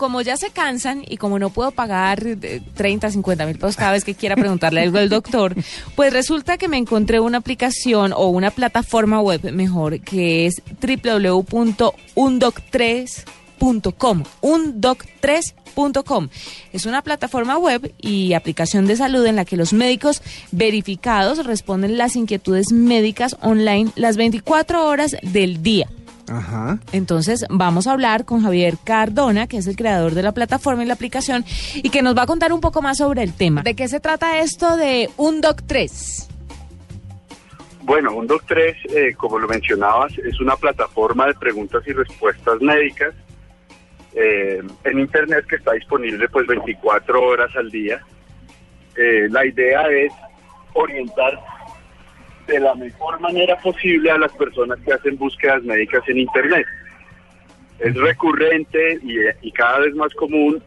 como ya se cansan y como no puedo pagar 30, 50 mil pesos cada vez que quiera preguntarle algo al doctor, pues resulta que me encontré una aplicación o una plataforma web mejor que es www.undoc3.com. Undoc3.com. Es una plataforma web y aplicación de salud en la que los médicos verificados responden las inquietudes médicas online las 24 horas del día. Ajá. Entonces vamos a hablar con Javier Cardona, que es el creador de la plataforma y la aplicación, y que nos va a contar un poco más sobre el tema. ¿De qué se trata esto de UNDOC 3? Bueno, UNDOC 3, eh, como lo mencionabas, es una plataforma de preguntas y respuestas médicas eh, en Internet que está disponible pues 24 horas al día. Eh, la idea es orientar de la mejor manera posible a las personas que hacen búsquedas médicas en Internet. Es recurrente y, cada vez más común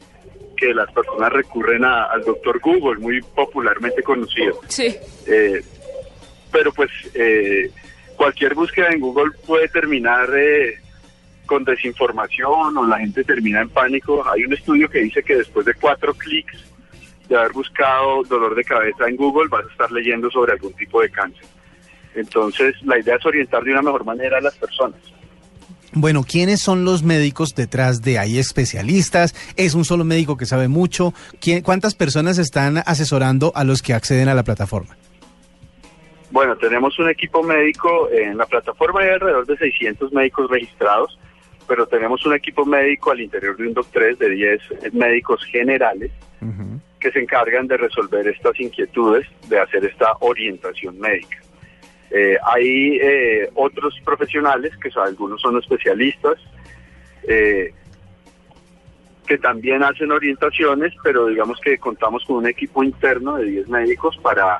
que las personas recurren al doctor Google, muy popularmente conocido. Sí. Eh, pero pues eh, cualquier búsqueda en Google puede terminar eh, con desinformación o la gente termina en pánico. Hay un estudio que dice que después de cuatro clics de haber buscado dolor de cabeza en Google vas a estar leyendo sobre algún tipo de cáncer. Entonces, la idea es orientar de una mejor manera a las personas. Bueno, ¿quiénes son los médicos detrás de ahí? ¿Especialistas? ¿Es un solo médico que sabe mucho? ¿Cuántas personas están asesorando a los que acceden a la plataforma? Bueno, tenemos un equipo médico en la plataforma, hay alrededor de 600 médicos registrados, pero tenemos un equipo médico al interior de un DOC3 de 10 médicos generales que se encargan de resolver estas inquietudes, de hacer esta orientación médica. Eh, hay eh, otros profesionales, que algunos son especialistas, eh, que también hacen orientaciones, pero digamos que contamos con un equipo interno de 10 médicos para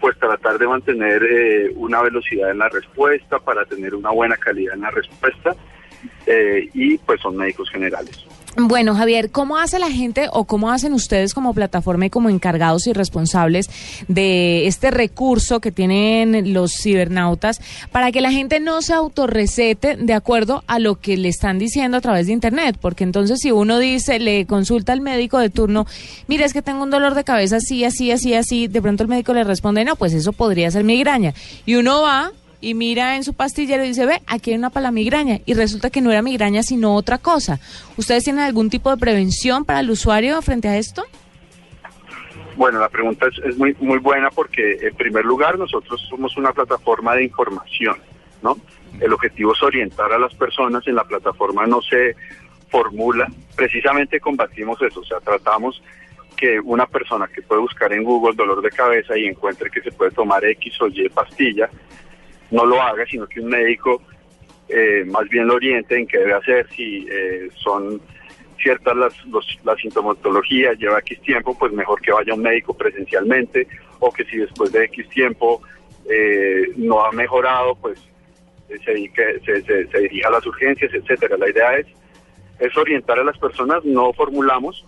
pues tratar de mantener una velocidad en la respuesta, para tener una buena calidad en la respuesta, y pues son médicos generales. Bueno, Javier, ¿cómo hace la gente o cómo hacen ustedes como plataforma y como encargados y responsables de este recurso que tienen los cibernautas para que la gente no se autorrecete de acuerdo a lo que le están diciendo a través de Internet? Porque entonces si uno dice, le consulta al médico de turno, mira, es que tengo un dolor de cabeza así, así, así, así, de pronto el médico le responde, no, pues eso podría ser migraña. Y uno va y mira en su pastillero y dice, ve, aquí hay una para la migraña. Y resulta que no era migraña, sino otra cosa. ¿Ustedes tienen algún tipo de prevención para el usuario frente a esto? Bueno, la pregunta es, muy, muy buena porque, en primer lugar, nosotros somos una plataforma de información, ¿no? El objetivo es orientar a las personas, en la plataforma no se formula, precisamente combatimos eso, o sea, tratamos que una persona que puede buscar en Google dolor de cabeza y encuentre que se puede tomar X o Y pastilla, no lo haga, sino que un médico eh, más bien lo oriente en qué debe hacer, si eh, son ciertas las, la sintomatología, lleva X tiempo, pues mejor que vaya un médico presencialmente, o que si después de X tiempo eh, no ha mejorado, pues se, se, se, dirija a las urgencias, etcétera. La idea es, es orientar a las personas, no formulamos,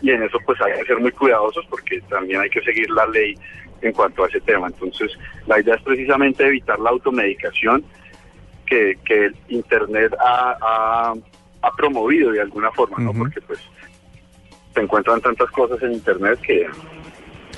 y en eso pues hay que ser muy cuidadosos porque también hay que seguir la ley en cuanto a ese tema. Entonces, la idea es precisamente evitar la automedicación que, que Internet ha, ha, promovido de alguna forma, ¿no? Porque pues se encuentran tantas cosas en Internet que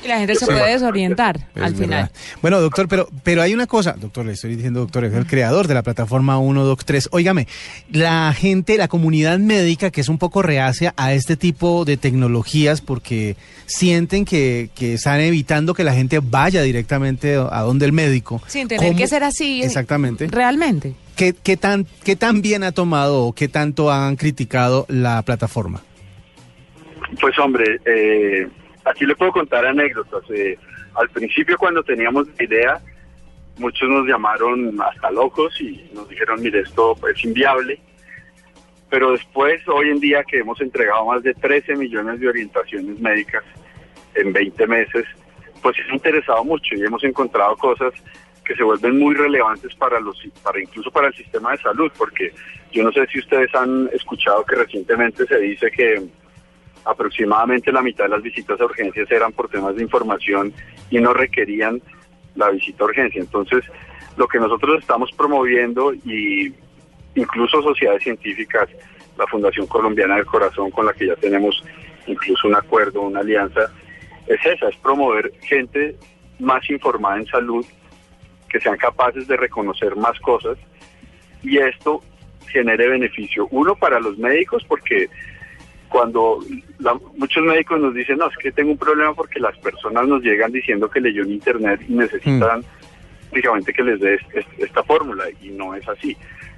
y la gente se puede desorientar al final. Bueno, doctor, pero, pero hay una cosa, doctor, le estoy diciendo, doctor, es el creador de la plataforma 1, Doc 3. Óigame, la gente, la comunidad médica que es un poco reacia a este tipo de tecnologías porque sienten que, que están evitando que la gente vaya directamente a donde el médico. Sin tener que ser así. Exactamente. Realmente. ¿Qué, qué, tan, ¿Qué tan bien ha tomado o qué tanto han criticado la plataforma? Pues hombre, eh, Aquí le puedo contar anécdotas. Eh, al principio cuando teníamos la idea, muchos nos llamaron hasta locos y nos dijeron, mire, esto es inviable. Pero después, hoy en día que hemos entregado más de 13 millones de orientaciones médicas en 20 meses, pues se ha interesado mucho y hemos encontrado cosas que se vuelven muy relevantes para los para incluso para el sistema de salud porque yo no sé si ustedes han escuchado que recientemente se dice que aproximadamente la mitad de las visitas a urgencias eran por temas de información y no requerían la visita a urgencia. Entonces, lo que nosotros estamos promoviendo y incluso sociedades científicas la Fundación Colombiana del Corazón, con la que ya tenemos incluso un acuerdo, una alianza, es esa, es promover gente más informada en salud, que sean capaces de reconocer más cosas y esto genere beneficio. Uno para los médicos, porque cuando muchos médicos nos dicen, no, es que tengo un problema porque las personas nos llegan diciendo que leyó en internet y necesitan mm. que les dé esta fórmula y no es así.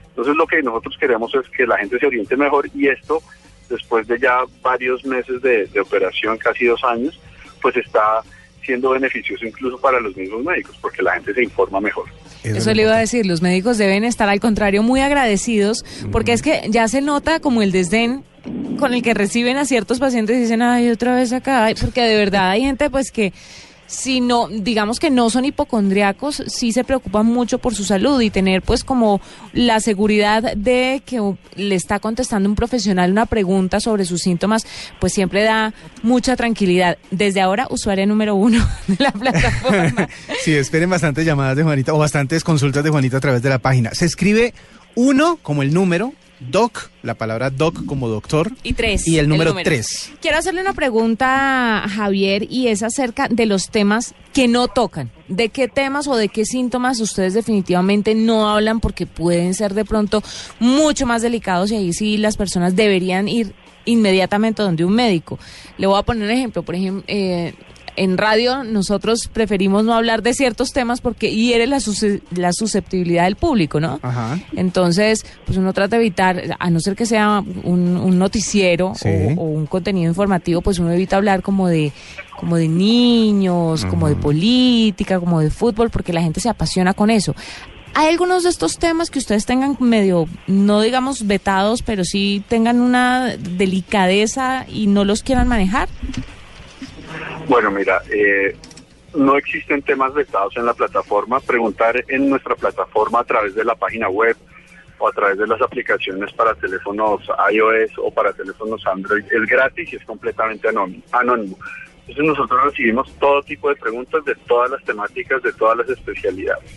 Entonces lo que nosotros queremos es que la gente se oriente mejor y esto, después de ya varios meses de, operación, casi dos años, pues está siendo beneficioso incluso para los mismos médicos, porque la gente se informa mejor. Eso, le iba a decir, los médicos deben estar al contrario muy agradecidos, porque es que ya se nota como el desdén con el que reciben a ciertos pacientes y dicen, ay, otra vez acá, porque de verdad hay gente pues que si no, digamos que no son hipocondriacos, sí se preocupan mucho por su salud y tener pues como la seguridad de que le está contestando un profesional una pregunta sobre sus síntomas, pues siempre da mucha tranquilidad. Desde ahora, usuaria número uno de la plataforma. sí, esperen bastantes llamadas de Juanita o bastantes consultas de Juanita a través de la página. Se escribe uno como el número Doc, la palabra Doc como doctor. Y tres. Y el número, tres. Quiero hacerle una pregunta a Javier y es acerca de los temas que no tocan. ¿De qué temas o de qué síntomas ustedes definitivamente no hablan porque pueden ser de pronto mucho más delicados y ahí sí las personas deberían ir inmediatamente donde un médico? Le voy a poner un ejemplo. Por ejemplo, eh, en radio nosotros preferimos no hablar de ciertos temas porque hiere la, la susceptibilidad del público, ¿no? Ajá. Entonces, pues uno trata de evitar, a no ser que sea un, noticiero o, un contenido informativo, pues uno evita hablar como de como de niños, como de política, como de fútbol, porque la gente se apasiona con eso. ¿Hay algunos de estos temas que ustedes tengan medio, no digamos vetados, pero sí tengan una delicadeza y no los quieran manejar? Bueno, mira, eh, no existen temas vetados en la plataforma. Preguntar en nuestra plataforma a través de la página web o a través de las aplicaciones para teléfonos iOS o para teléfonos Android es gratis y es completamente anónimo. Entonces nosotros recibimos todo tipo de preguntas de todas las temáticas, de todas las especialidades.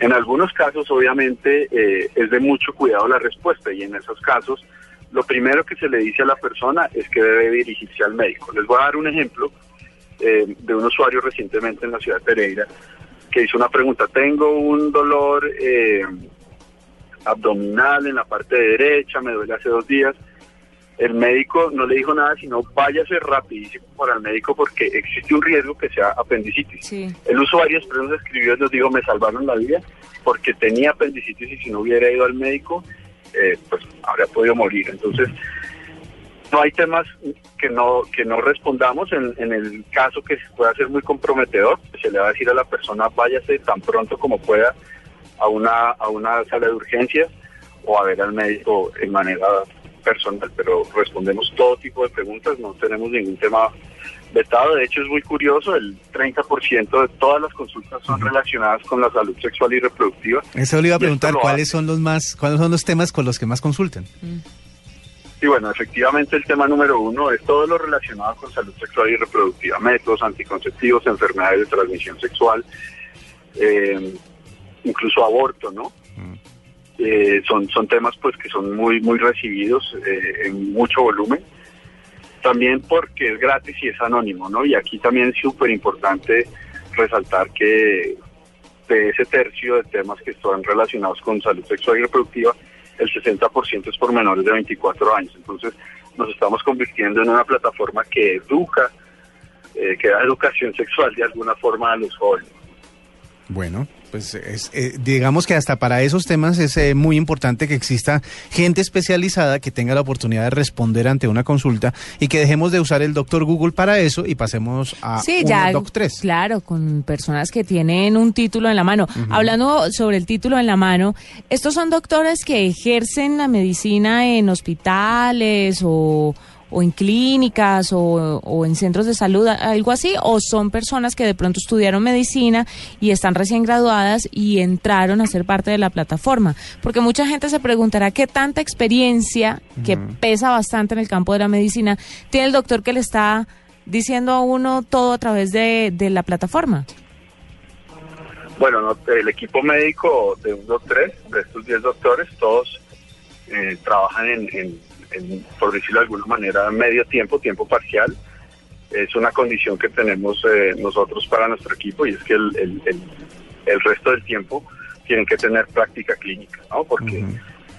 En algunos casos, obviamente, eh, es de mucho cuidado la respuesta y en esos casos, lo primero que se le dice a la persona es que debe dirigirse al médico. Les voy a dar un ejemplo eh, de un usuario recientemente en la ciudad de Pereira que hizo una pregunta. Tengo un dolor eh, abdominal en la parte derecha, me duele hace dos días. El médico no le dijo nada, sino váyase rapidísimo para el médico porque existe un riesgo que sea apendicitis. El usuario después nos escribió y nos dijo, me salvaron la vida porque tenía apendicitis y si no hubiera ido al médico, eh, pues habría podido morir. Entonces, no hay temas que no que no respondamos. En, en el caso que pueda ser muy comprometedor se le va a decir a la persona váyase tan pronto como pueda a una a una sala de urgencias o a ver al médico en manera personal pero respondemos todo tipo de preguntas no tenemos ningún tema vetado. De hecho es muy curioso el 30% de todas las consultas son relacionadas con la salud sexual y reproductiva. Eso le iba a preguntar cuáles son los más cuáles son los temas con los que más consultan mm. Sí, bueno, efectivamente el tema número uno es todo lo relacionado con salud sexual y reproductiva, métodos anticonceptivos, enfermedades de transmisión sexual, eh, incluso aborto, ¿no? Mm. Eh, son, son temas pues que son muy, muy recibidos eh, en mucho volumen. También porque es gratis y es anónimo, ¿no? Y aquí también es súper importante resaltar que de ese tercio de temas que están relacionados con salud sexual y reproductiva, el 60% es por menores de 24 años. Entonces nos estamos convirtiendo en una plataforma que educa, eh, que da educación sexual de alguna forma a los jóvenes. Bueno, pues es, eh, digamos que hasta para esos temas es eh, muy importante que exista gente especializada que tenga la oportunidad de responder ante una consulta y que dejemos de usar el doctor Google para eso y pasemos a sí, ya, Doc 3. Claro, con personas que tienen un título en la mano. Hablando sobre el título en la mano, estos son doctores que ejercen la medicina en hospitales o o en clínicas o, en centros de salud, algo así, o son personas que de pronto estudiaron medicina y están recién graduadas y entraron a ser parte de la plataforma. Porque mucha gente se preguntará qué tanta experiencia, que pesa bastante en el campo de la medicina, tiene el doctor que le está diciendo a uno todo a través de, la plataforma. Bueno, el equipo médico de un 3, de estos 10 doctores, todos eh, trabajan en en, por decirlo de alguna manera, medio tiempo, tiempo parcial. Es una condición que tenemos eh, nosotros para nuestro equipo y es que el, el, el, resto del tiempo tienen que tener práctica clínica, ¿no? Porque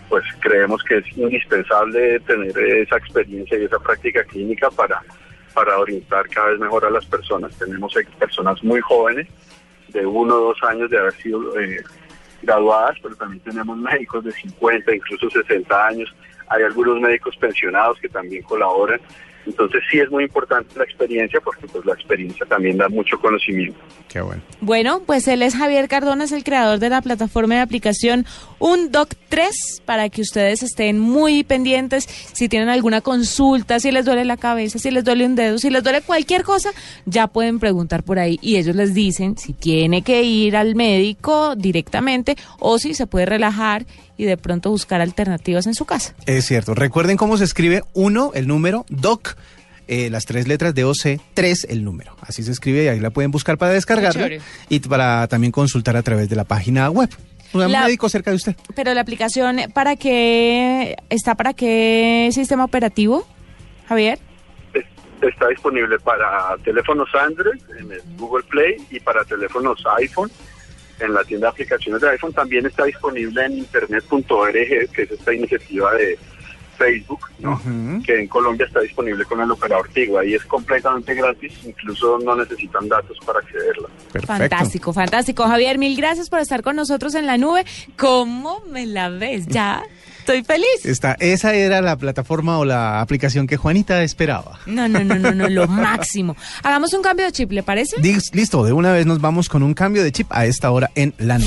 pues creemos que es indispensable tener esa experiencia y esa práctica clínica para, para orientar cada vez mejor a las personas. Tenemos personas muy jóvenes, de uno o dos años de haber sido eh, graduadas, pero también tenemos médicos de 50, incluso 60 años. Hay algunos médicos pensionados que también colaboran entonces sí es muy importante la experiencia porque pues la experiencia también da mucho conocimiento. Qué bueno. Bueno, pues él es Javier Cardona, es el creador de la plataforma de aplicación UnDoc3 para que ustedes estén muy pendientes si tienen alguna consulta, si les duele la cabeza, si les duele un dedo, si les duele cualquier cosa, ya pueden preguntar por ahí y ellos les dicen si tiene que ir al médico directamente o si se puede relajar y de pronto buscar alternativas en su casa. Es cierto. Recuerden cómo se escribe uno, el número, doc. Eh, las tres letras de OC, tres el número. Así se escribe y ahí la pueden buscar para descargarla y para también consultar a través de la página web. Un médico cerca de usted. Pero la aplicación, ¿para qué está para qué sistema operativo, Javier? Está disponible para teléfonos Android en el Google Play y para teléfonos iPhone en la tienda de aplicaciones de iPhone. También está disponible en internet.org, que es esta iniciativa de Facebook, que en Colombia está disponible con el operador Tigo. Ahí es completamente gratis, incluso no necesitan datos para accederla. Fantástico, fantástico. Javier, mil gracias por estar con nosotros en la nube. ¿Cómo me la ves? Ya. Estoy feliz. Esta, esa era la plataforma o la aplicación que Juanita esperaba. No, no, no, no, no, lo máximo. Hagamos un cambio de chip, ¿le parece? Listo, de una vez nos vamos con un cambio de chip a esta hora en la